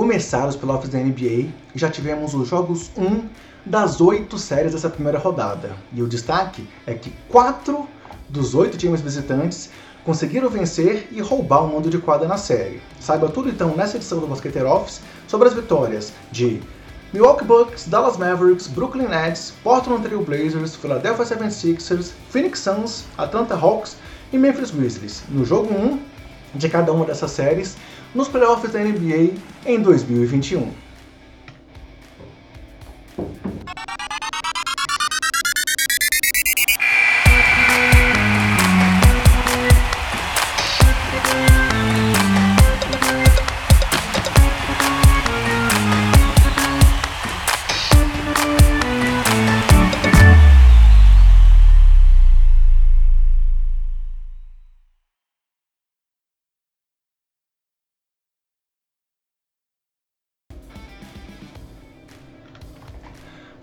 começaram os playoffs da NBA já tivemos os jogos 1 das oito séries dessa primeira rodada. E o destaque é que quatro dos oito times visitantes conseguiram vencer e roubar o mundo de quadra na série. Saiba tudo então nessa edição do Basqueteiro Office sobre as vitórias de Milwaukee Bucks, Dallas Mavericks, Brooklyn Nets, Portland Trail Blazers, Philadelphia 76ers, Phoenix Suns, Atlanta Hawks e Memphis Grizzlies, no jogo 1 de cada uma dessas séries, nos playoffs da NBA em 2021.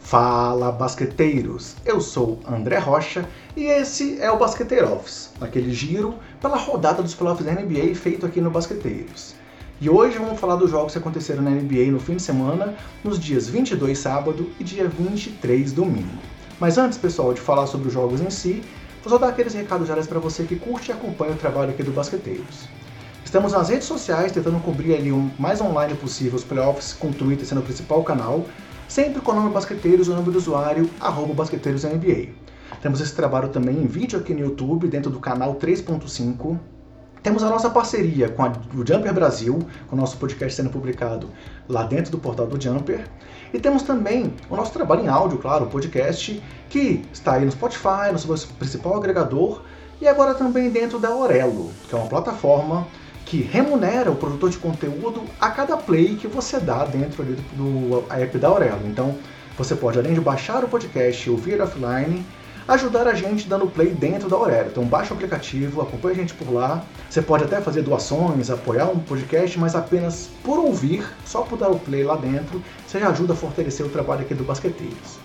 Fala basqueteiros! Eu sou André Rocha e esse é o Basqueteiro Office, aquele giro pela rodada dos playoffs da NBA feito aqui no Basqueteiros. E hoje vamos falar dos jogos que aconteceram na NBA no fim de semana, nos dias 22 sábado e dia 23 domingo. Mas antes, pessoal, de falar sobre os jogos em si, vou só dar aqueles recados gerais para você que curte e acompanha o trabalho aqui do Basqueteiros. Estamos nas redes sociais tentando cobrir ali o mais online possível os playoffs, com o Twitter sendo o principal canal, sempre com o nome Basqueteiros o nome do usuário, arroba BasqueteirosNBA. Temos esse trabalho também em vídeo aqui no YouTube, dentro do canal 3.5. Temos a nossa parceria com a, o Jumper Brasil, com o nosso podcast sendo publicado lá dentro do portal do Jumper. E temos também o nosso trabalho em áudio, claro, o podcast, que está aí no Spotify, no seu principal agregador, e agora também dentro da Orelo, que é uma plataforma que remunera o produtor de conteúdo a cada play que você dá dentro do, do app da Aurelo. Então, você pode, além de baixar o podcast e ouvir offline, ajudar a gente dando play dentro da Aurelo. Então, baixa o aplicativo, acompanha a gente por lá. Você pode até fazer doações, apoiar um podcast, mas apenas por ouvir, só por dar o play lá dentro, você já ajuda a fortalecer o trabalho aqui do Basqueteiros.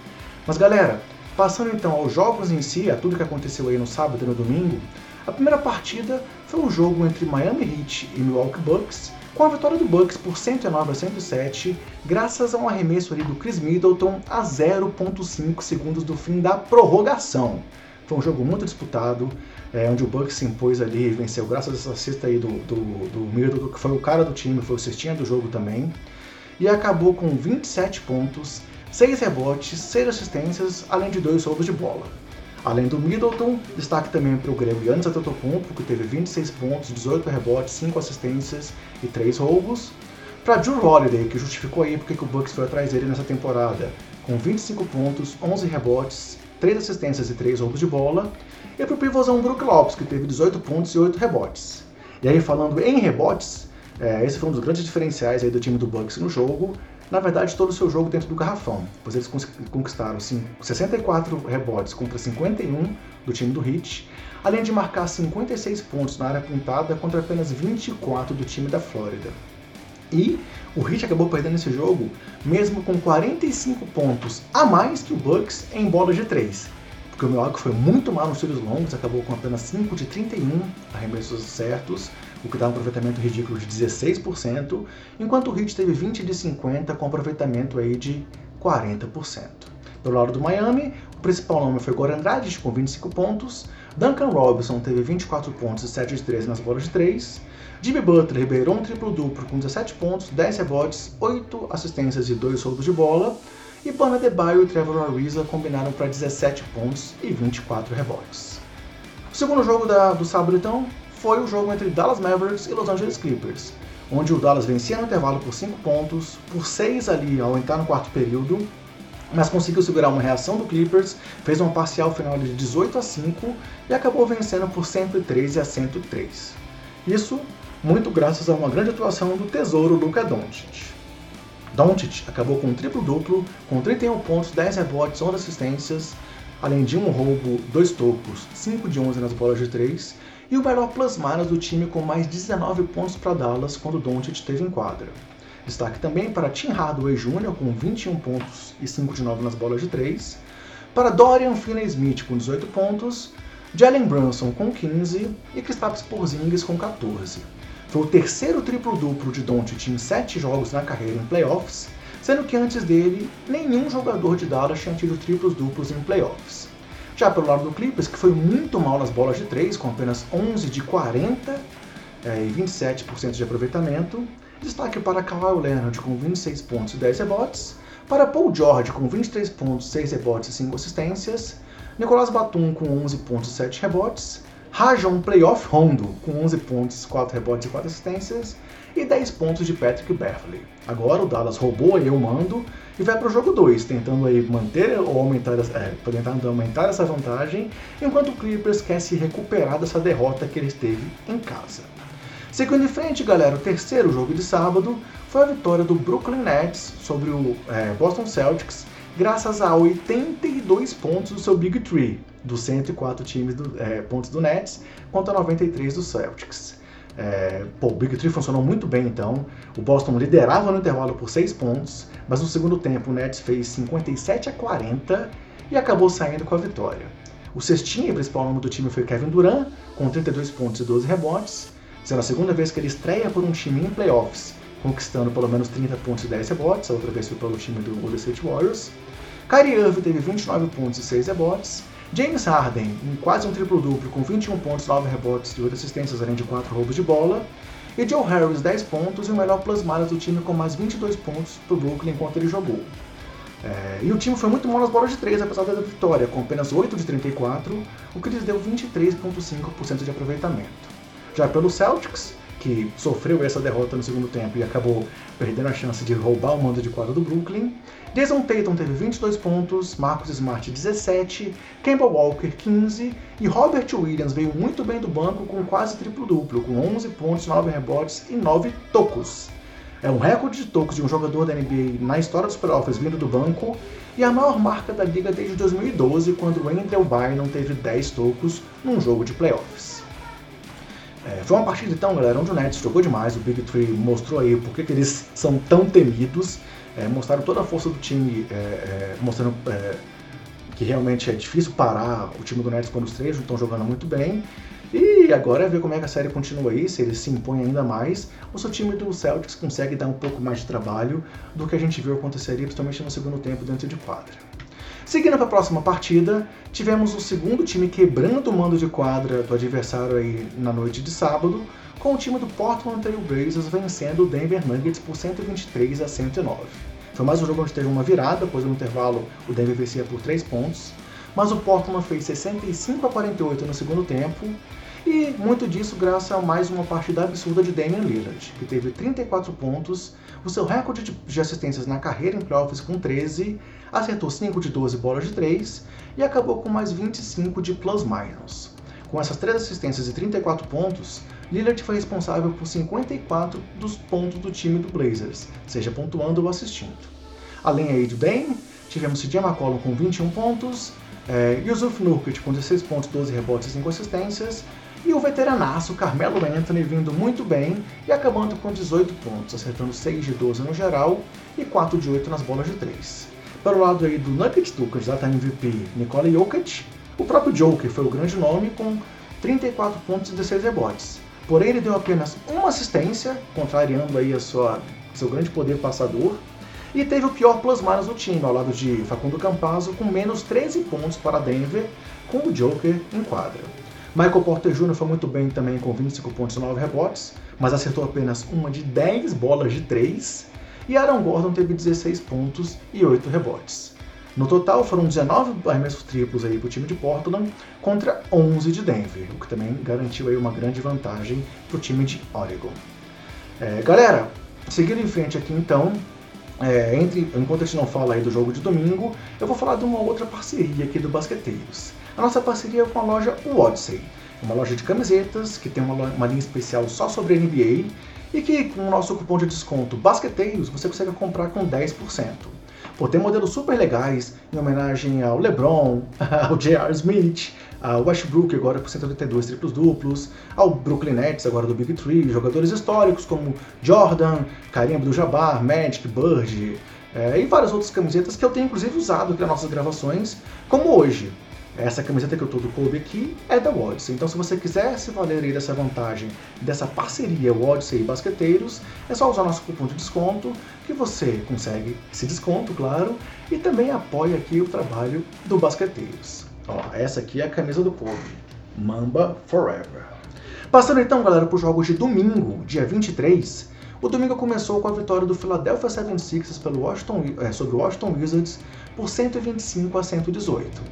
Mas, galera, passando então aos jogos em si, a tudo que aconteceu aí no sábado e no domingo, a primeira partida foi um jogo entre Miami Heat e Milwaukee Bucks, com a vitória do Bucks por 109 a 107, graças a um arremesso ali do Chris Middleton a 0.5 segundos do fim da prorrogação. Foi um jogo muito disputado, é, onde o Bucks se impôs ali e venceu graças a essa cesta aí do, do, do Middleton, que foi o cara do time, foi o cestinha do jogo também, e acabou com 27 pontos, 6 rebotes, 6 assistências, além de 2 roubos de bola. Além do Middleton, destaque também para o grego Yannis Antetokounmpo, que teve 26 pontos, 18 rebotes, 5 assistências e 3 roubos. Para Drew Holiday, que justificou aí porque o Bucks foi atrás dele nessa temporada, com 25 pontos, 11 rebotes, 3 assistências e 3 roubos de bola. E para o pivôzão Brook Lopes, que teve 18 pontos e 8 rebotes. E aí, falando em rebotes, é, esse foi um dos grandes diferenciais aí do time do Bucks no jogo, na verdade, todo o seu jogo dentro do garrafão, pois eles conquistaram 64 rebotes contra 51 do time do Heat, além de marcar 56 pontos na área pintada contra apenas 24 do time da Flórida. E o Heat acabou perdendo esse jogo mesmo com 45 pontos a mais que o Bucks em bola de 3, porque o Milwaukee foi muito mal nos tiros longos, acabou com apenas 5 de 31 arremessos certos, o que dá um aproveitamento ridículo de 16%, enquanto o Heat teve 20 de 50 com aproveitamento aí de 40%. Do lado do Miami, o principal nome foi Goran Dragic com 25 pontos, Duncan Robinson teve 24 pontos e 7 de 13 nas bolas de 3, Jimmy Butler liberou um triplo-duplo com 17 pontos, 10 rebotes, 8 assistências e 2 roubos de bola, e Bana Debaio e Trevor Ariza combinaram para 17 pontos e 24 rebotes. O segundo jogo da, do sábado, então, foi o jogo entre Dallas Mavericks e Los Angeles Clippers, onde o Dallas vencia no intervalo por 5 pontos, por 6 ali ao entrar no quarto período, mas conseguiu segurar uma reação do Clippers, fez uma parcial final de 18 a 5 e acabou vencendo por 113 a 103. Isso muito graças a uma grande atuação do tesouro Luka Doncic. Doncic acabou com um triplo-duplo, com 31 pontos, 10 rebotes, 11 assistências, além de um roubo, dois tocos, 5 de 11 nas bolas de 3, e o melhor plus-minus do time com mais 19 pontos para Dallas quando Doncic esteve em quadra. Destaque também para Tim Hardaway Jr. com 21 pontos e 5 de 9 nas bolas de 3, para Dorian Finney-Smith com 18 pontos, Jalen Brunson com 15 e Kristaps Porzingis com 14. Foi o terceiro triplo-duplo de Doncic em sete jogos na carreira em playoffs, sendo que antes dele, nenhum jogador de Dallas tinha tido triplos duplos em playoffs. Já pelo lado do Clippers, que foi muito mal nas bolas de 3, com apenas 11 de 40 é, e 27% de aproveitamento, destaque para Kawhi Leonard com 26 pontos e 10 rebotes, para Paul George com 23 pontos, 6 rebotes e 5 assistências, Nicolas Batum com 11 pontos e 7 rebotes, Rajon Playoff Rondo com 11 pontos, 4 rebotes e 4 assistências e 10 pontos de Patrick Beverly. Agora o Dallas roubou aí o mando e vai para o jogo 2, tentando aí manter ou aumentar, é, tentando aumentar essa vantagem, enquanto o Clippers quer se recuperar dessa derrota que ele teve em casa. Seguindo em frente, galera, o terceiro jogo de sábado foi a vitória do Brooklyn Nets sobre o é, Boston Celtics, graças a 82 pontos do seu Big Three, dos 104 times do, é, pontos do Nets contra 93 do Celtics. É, pô, o Big Three funcionou muito bem então. O Boston liderava no intervalo por 6 pontos, mas no segundo tempo o Nets fez 57 a 40 e acabou saindo com a vitória. O cestinho e principal nome do time foi Kevin Durant, com 32 pontos e 12 rebotes, sendo a segunda vez que ele estreia por um time em playoffs, conquistando pelo menos 30 pontos e 10 rebotes, a outra vez foi pelo time do Golden State Warriors. Kyrie Irving teve 29 pontos e 6 rebotes, James Harden, em quase um triplo-duplo, com 21 pontos, 9 rebotes e 8 assistências, além de 4 roubos de bola. E Joe Harris, 10 pontos e o melhor plus-minus do time com mais 22 pontos para o Brooklyn enquanto ele jogou. É, e o time foi muito mal nas bolas de 3, apesar da vitória, com apenas 8 de 34, o que lhes deu 23,5% de aproveitamento. Já pelo Celtics, que sofreu essa derrota no segundo tempo e acabou perdendo a chance de roubar o mando de quadra do Brooklyn. Jason Tatum teve 22 pontos, Marcus Smart 17, Campbell Walker 15 e Robert Williams veio muito bem do banco com quase triplo-duplo, com 11 pontos, 9 rebotes e 9 tocos. É um recorde de tocos de um jogador da NBA na história dos playoffs vindo do banco e a maior marca da liga desde 2012, quando Andrew Bynum teve 10 tocos num jogo de playoffs. É, foi uma partida então, galera, onde o Nets jogou demais, o Big Three mostrou aí por que eles são tão temidos, é, mostraram toda a força do time, é, é mostrando é, que realmente é difícil parar o time do Nets quando os três estão jogando muito bem. E agora é ver como é que a série continua aí, se ele se impõe ainda mais, ou se o time do Celtics consegue dar um pouco mais de trabalho do que a gente viu acontecer ali, principalmente no segundo tempo dentro de quadra. Seguindo para a próxima partida, tivemos o segundo time quebrando o mando de quadra do adversário aí na noite de sábado, com o time do Portland Trail Blazers vencendo o Denver Nuggets por 123 a 109. Foi mais um jogo onde teve uma virada, pois no intervalo o Denver vencia por 3 pontos, mas o Portland fez 65 a 48 no segundo tempo, e muito disso graças a mais uma partida absurda de Damian Lillard, que teve 34 pontos, o seu recorde de assistências na carreira em playoffs com 13, acertou 5 de 12 bolas de 3 e acabou com mais 25 de plus-minus. Com essas 3 assistências e 34 pontos, Lillard foi responsável por 54 dos pontos do time do Blazers, seja pontuando ou assistindo. Além aí do Dame, tivemos CJ McCollum com 21 pontos, é, Yusuf Nurkic com 16 pontos, 12 rebotes e 5 assistências, e o veteranaço Carmelo Anthony vindo muito bem e acabando com 18 pontos, acertando 6 de 12 no geral e 4 de 8 nas bolas de 3. Pelo lado aí do Nuggets, do candidato a MVP Nikola Jokic, o próprio Joker foi o grande nome com 34 pontos e 16 rebotes. Porém, ele deu apenas uma assistência, contrariando aí a sua, seu grande poder passador, e teve o pior plus-minus do time, ao lado de Facundo Campazzo, com menos 13 pontos para Denver, com o Joker em quadra. Michael Porter Jr. foi muito bem também com 25 pontos e 9 rebotes, mas acertou apenas uma de 10 bolas de 3 e Aaron Gordon teve 16 pontos e 8 rebotes. No total foram 19 arremessos triplos para o time de Portland contra 11 de Denver, o que também garantiu aí uma grande vantagem para o time de Oregon. É, galera, seguindo em frente aqui então, é, entre, enquanto a gente não fala aí do jogo de domingo, eu vou falar de uma outra parceria aqui do Basqueteiros. A nossa parceria é com a loja Odyssey, uma loja de camisetas que tem uma, uma linha especial só sobre NBA e que com o nosso cupom de desconto Basqueteiros você consegue comprar com 10%. Pô, tem modelos super legais em homenagem ao LeBron, ao J.R. Smith, ao Westbrook agora com 182 triplos duplos, ao Brooklyn Nets agora do Big Three, jogadores históricos como Jordan, Kareem Abdul-Jabbar, Magic, Bird é, e várias outras camisetas que eu tenho inclusive usado aqui nas nossas gravações, como hoje. Essa camiseta que eu tô do clube aqui é da Odyssey. Então, se você quiser se valer aí dessa vantagem, dessa parceria Odyssey e Basqueteiros, é só usar nosso cupom de desconto que você consegue esse desconto, claro, e também apoia aqui o trabalho do Basqueteiros. Ó, essa aqui é a camisa do clube. Mamba Forever. Passando então, galera, para os jogos de domingo, dia 23. O domingo começou com a vitória do Philadelphia 76ers pelo Washington, é, sobre o Washington Wizards por 125 a 118.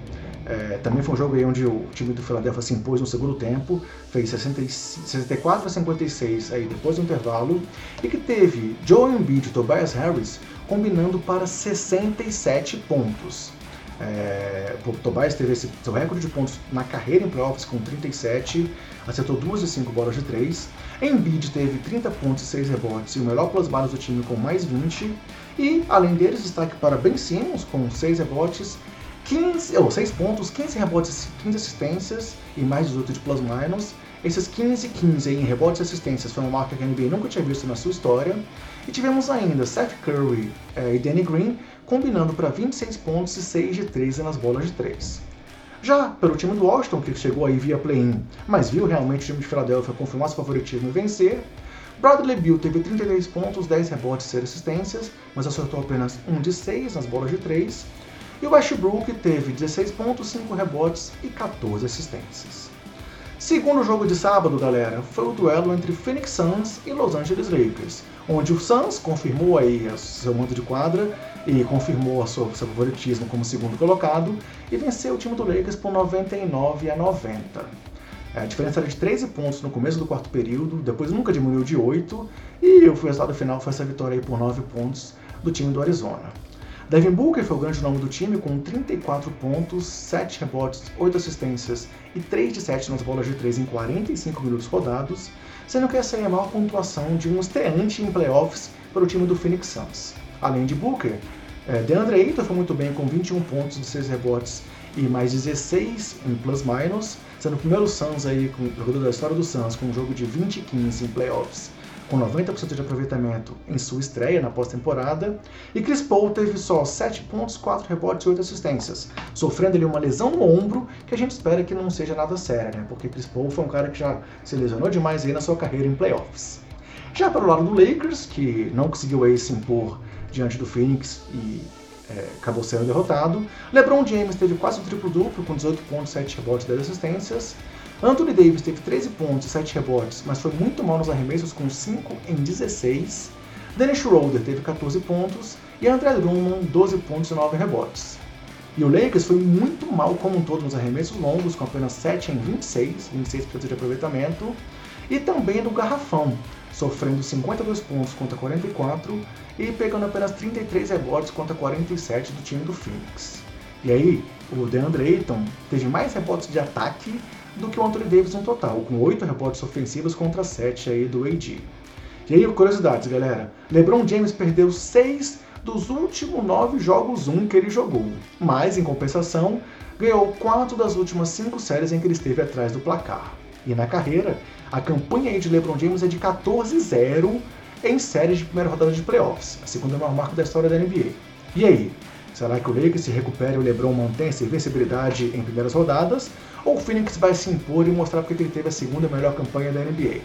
É, também foi um jogo aí onde o time do Philadelphia se impôs no segundo tempo, fez 64 a 56 aí depois do intervalo, e que teve Joe Embiid e Tobias Harris combinando para 67 pontos. É, o Tobias teve esse, seu recorde de pontos na carreira em playoffs com 37, acertou 2 e 5 bolas de 3. Embiid teve 30 pontos e 6 rebotes e o melhor plus do time com mais 20. E, além deles, destaque para Ben Simmons com 6 rebotes, 15, ou 6 pontos, 15 rebotes, 15 assistências e mais 18 de plus minus. Esses 15 15 em rebotes e assistências foi uma marca que a NBA nunca tinha visto na sua história. E tivemos ainda Seth Curry é, e Danny Green combinando para 26 pontos e 6 de 13 nas bolas de 3. Já pelo time do Washington, que chegou aí via play-in, mas viu realmente o time de Filadélfia confirmar seu favoritismo e vencer, Bradley Bill teve 33 pontos, 10 rebotes e 6 assistências, mas acertou apenas 1 de 6 nas bolas de 3. E o Westbrook teve 16 pontos, 5 rebotes e 14 assistências. Segundo jogo de sábado, galera, foi o duelo entre Phoenix Suns e Los Angeles Lakers, onde o Suns confirmou aí seu manto de quadra e confirmou seu, seu favoritismo como segundo colocado e venceu o time do Lakers por 99 a 90. A diferença era de 13 pontos no começo do quarto período, depois nunca diminuiu de 8 e o resultado final foi essa vitória por 9 pontos do time do Arizona. Devin Booker foi o grande nome do time com 34 pontos, 7 rebotes, 8 assistências e 3 de 7 nas bolas de 3 em 45 minutos rodados, sendo que essa é a maior pontuação de um estreante em playoffs para o time do Phoenix Suns. Além de Booker, é, DeAndre Ayton foi muito bem com 21 pontos e 6 rebotes e mais 16 em plus-minus, sendo o primeiro Suns aí, com, jogador da história do Suns, com um jogo de 20 e 15 em playoffs com 90% de aproveitamento em sua estreia na pós-temporada, e Chris Paul teve só 7 pontos, 4 rebotes e 8 assistências, sofrendo ali uma lesão no ombro que a gente espera que não seja nada séria, né? Porque Chris Paul foi um cara que já se lesionou demais aí na sua carreira em playoffs. Já para o lado do Lakers, que não conseguiu aí se impor diante do Phoenix e é, acabou sendo derrotado, LeBron James teve quase um triplo-duplo com 18 pontos, 7 rebotes e 10 assistências, Anthony Davis teve 13 pontos e 7 rebotes, mas foi muito mal nos arremessos com 5 em 16. Dennis Schroeder teve 14 pontos e André Drummond 12 pontos e 9 rebotes. E o Lakers foi muito mal como um todo nos arremessos longos, com apenas 7 em 26, 26% de aproveitamento, e também no garrafão, sofrendo 52 pontos contra 44 e pegando apenas 33 rebotes contra 47 do time do Phoenix. E aí, o DeAndre Ayton teve mais rebotes de ataque do que o Anthony Davis no total, com 8 rebotes ofensivos contra 7 aí do AD. E aí, curiosidades, galera. LeBron James perdeu 6 dos últimos 9 jogos 1 que ele jogou, mas, em compensação, ganhou 4 das últimas 5 séries em que ele esteve atrás do placar. E na carreira, a campanha aí de LeBron James é de 14-0 em séries de primeira rodada de playoffs, a segunda maior marca da história da NBA. E aí, será que o Lakers se recupera e o LeBron mantém essa invencibilidade em primeiras rodadas? ou o Phoenix vai se impor e mostrar porque ele teve a segunda melhor campanha da NBA.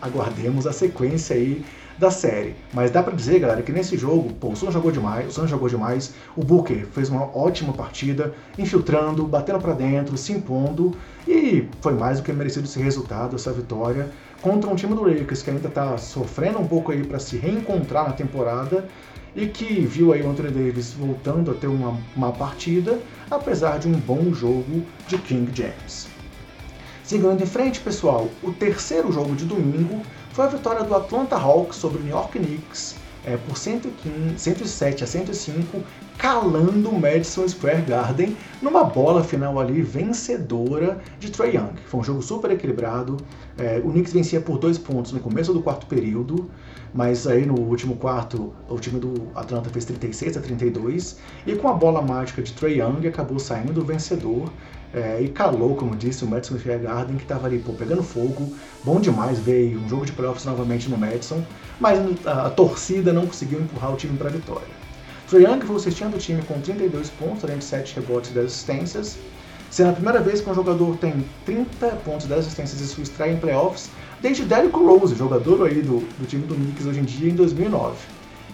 Aguardemos a sequência aí da série. Mas dá para dizer, galera, que nesse jogo, pô, o Suns jogou demais, o Suns jogou demais, o Booker fez uma ótima partida, infiltrando, batendo para dentro, se impondo, e foi mais do que merecido esse resultado, essa vitória contra um time do Lakers que ainda está sofrendo um pouco aí para se reencontrar na temporada e que viu aí o Anthony Davis voltando a ter uma, uma partida, apesar de um bom jogo de King James. Seguindo em frente, pessoal, o terceiro jogo de domingo foi a vitória do Atlanta Hawks sobre o New York Knicks é, por 115, 107 a 105, calando o Madison Square Garden numa bola final ali vencedora de Trae Young. Foi um jogo super equilibrado. É, o Knicks vencia por dois pontos no começo do quarto período, mas aí no último quarto o time do Atlanta fez 36 a 32 e com a bola mágica de Trae Young acabou saindo vencedor. É, e calou, como disse, o Madison Square Garden, que estava ali pô, pegando fogo. Bom demais ver um jogo de playoffs novamente no Madison, mas a, a torcida não conseguiu empurrar o time para a vitória. Trae Young foi o sextinho do time com 32 pontos, além de 7 rebotes e 10 assistências. sendo a primeira vez que um jogador tem 30 pontos, 10 assistências em sua estreia em playoffs desde Derrick Rose, jogador aí do, do time do Knicks hoje em dia, em 2009.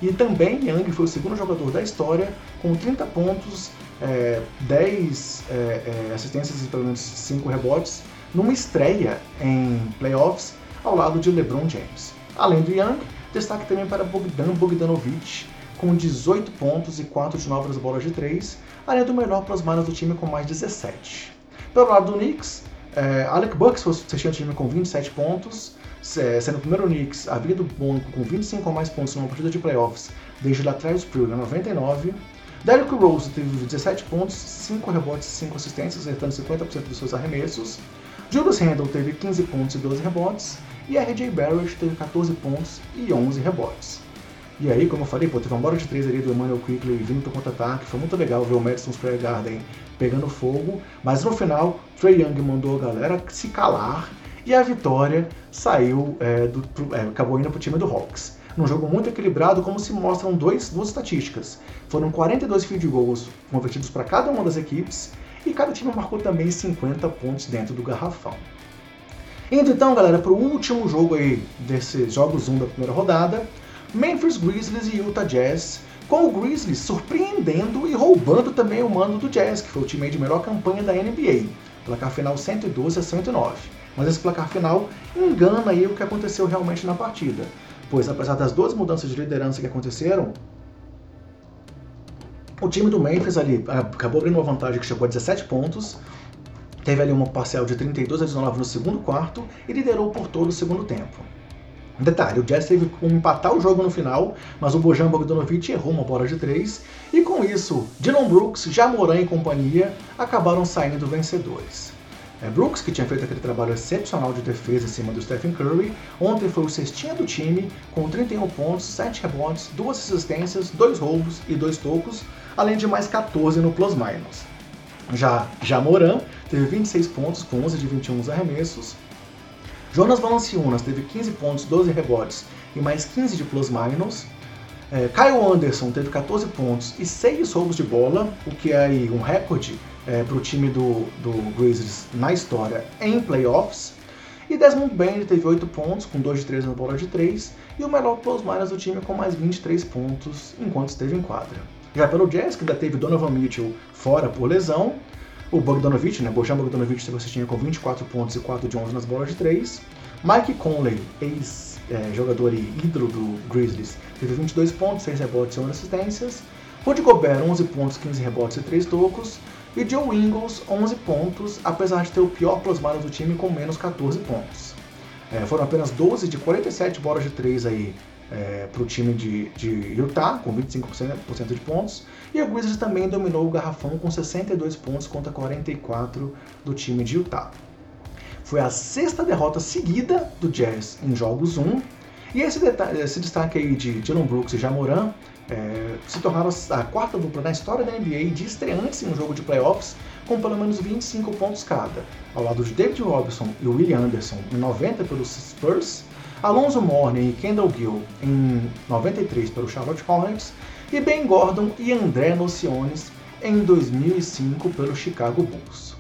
E também Young foi o segundo jogador da história com 30 pontos, é, 10 é, é, assistências e pelo menos 5 rebotes numa estreia em playoffs ao lado de LeBron James. Além do Young, destaque também para Bogdan Bogdanovic, com 18 pontos e 4 de novas bolas de 3, além do melhor plus-minus do time com mais 17. Pelo lado do Knicks, é, Alec Bucks foi o sexto time com 27 pontos, sendo o primeiro Knicks a vida do banco com 25 ou mais pontos numa partida de playoffs desde lá atrás Sprue em 99. Derrick Rose teve 17 pontos, 5 rebotes e 5 assistências, acertando 50% dos seus arremessos. Julius Randle teve 15 pontos e 12 rebotes. E RJ Barrett teve 14 pontos e 11 rebotes. E aí, como eu falei, pô, teve uma bola de 3 ali do Emmanuel Quickly vindo pro contra-ataque. Foi muito legal ver o Madison Square Garden pegando fogo. Mas no final, Trey Young mandou a galera se calar. E a vitória saiu, é, do, é, acabou indo pro time do Hawks. Num jogo muito equilibrado, como se mostram dois, duas estatísticas. Foram 42 field goals convertidos para cada uma das equipes. E cada time marcou também 50 pontos dentro do garrafão. Indo então, galera, para o último jogo aí desses jogos 1 da primeira rodada, Memphis Grizzlies e Utah Jazz, com o Grizzlies surpreendendo e roubando também o mando do Jazz, que foi o time de melhor campanha da NBA, placar final 112 a 109. Mas esse placar final engana aí o que aconteceu realmente na partida, pois apesar das duas mudanças de liderança que aconteceram, o time do Memphis ali ah, acabou abrindo uma vantagem que chegou a 17 pontos, teve ali uma parcial de 32 a 19 no segundo quarto e liderou por todo o segundo tempo. Detalhe, o Jazz teve como empatar o jogo no final, mas o Bojan Bogdanovic errou uma bola de três, e com isso, Dylan Brooks, Jamoran e companhia acabaram saindo vencedores. É, Brooks, que tinha feito aquele trabalho excepcional de defesa em cima do Stephen Curry, ontem foi o cestinha do time, com 31 pontos, 7 rebotes, 2 assistências, 2 roubos e 2 tocos, além de mais 14 no plus-minus. Já Jamoran teve 26 pontos, com 11 de 21 arremessos, Jonas Valanciunas teve 15 pontos, 12 rebotes e mais 15 de plus-minus. É, Kyle Anderson teve 14 pontos e 6 roubos de bola, o que é aí um recorde é, para o time do, do Grizzlies na história em playoffs. E Desmond Bain teve 8 pontos, com 2 de 3 na bola de 3, e o melhor plus-minus do time com mais 23 pontos enquanto esteve em quadra. Já pelo Jazz, que ainda teve Donovan Mitchell fora por lesão, o Bogdanovic, né, Bojan Bogdanovic teve assistência com 24 pontos e 4 de 11 nas bolas de 3. Mike Conley, ex-jogador é, e ídolo do Grizzlies, teve 22 pontos, 6 rebotes e 11 assistências. Rudy Gobert, 11 pontos, 15 rebotes e 3 tocos. E Joe Ingles, 11 pontos, apesar de ter o pior plus-minus do time com menos 14 pontos. É, foram apenas 12 de 47 bolas de 3 aí é, para o time de, de Utah, com 25% de pontos. E o Grizzlies também dominou o garrafão com 62 pontos contra 44 do time de Utah. Foi a sexta derrota seguida do Jazz em jogos 1. E esse, esse destaque aí de Dylan Brooks e Jamoran é, se tornaram a quarta dupla na história da NBA de estreantes em um jogo de playoffs com pelo menos 25 pontos cada, ao lado de David Robinson e Willie Anderson em 90 pelos Spurs Alonso Mourning e Kendall Gill em 93 pelo Charlotte Hornets e Ben Gordon e André Nociones em 2005 pelo Chicago Bulls.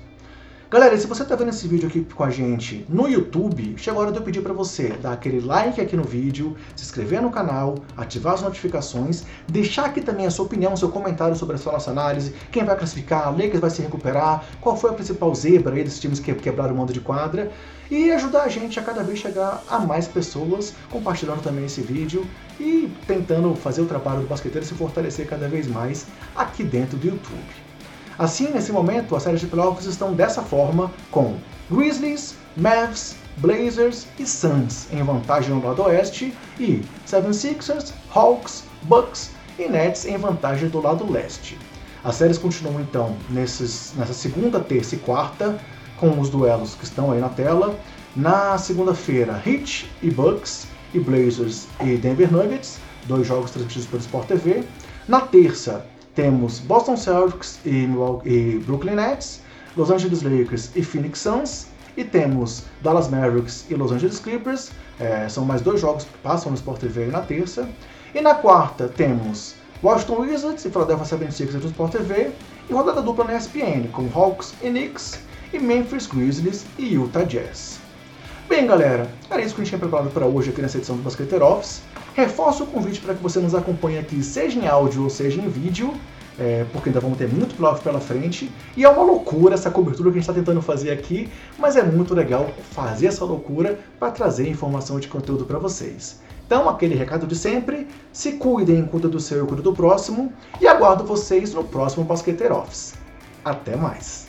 Galera, se você está vendo esse vídeo aqui com a gente no YouTube, chegou a hora de eu pedir para você dar aquele like aqui no vídeo, se inscrever no canal, ativar as notificações, deixar aqui também a sua opinião, seu comentário sobre essa nossa análise, quem vai classificar, Lakers vai se recuperar, qual foi a principal zebra aí desses times que quebraram o mando de quadra, e ajudar a gente a cada vez chegar a mais pessoas, compartilhando também esse vídeo e tentando fazer o trabalho do basqueteiro se fortalecer cada vez mais aqui dentro do YouTube. Assim, nesse momento, as séries de playoffs estão dessa forma, com Grizzlies, Mavs, Blazers e Suns em vantagem no lado oeste e 76ers, Hawks, Bucks e Nets em vantagem do lado leste. As séries continuam então nesses, nessa segunda, terça e quarta, com os duelos que estão aí na tela. Na segunda-feira, Heat e Bucks, e Blazers e Denver Nuggets, dois jogos transmitidos pelo Sport TV. Na terça, temos Boston Celtics e, e Brooklyn Nets, Los Angeles Lakers e Phoenix Suns, e temos Dallas Mavericks e Los Angeles Clippers, é, são mais dois jogos que passam no Sport TV na terça. E na quarta temos Washington Wizards e Philadelphia 76ers no Sport TV, e rodada dupla na ESPN, com Hawks e Knicks, e Memphis Grizzlies e Utah Jazz. Bem, galera, era isso que a gente tinha preparado para hoje aqui nessa edição do Basqueteiro Office. Reforço o convite para que você nos acompanhe aqui, seja em áudio ou seja em vídeo, é, porque ainda vamos ter muito playoff pela frente. E é uma loucura essa cobertura que a gente está tentando fazer aqui, mas é muito legal fazer essa loucura para trazer informação de conteúdo para vocês. Então, aquele recado de sempre, se cuidem, cuida do seu e cuida do próximo, e aguardo vocês no próximo Basqueteiro Office. Até mais!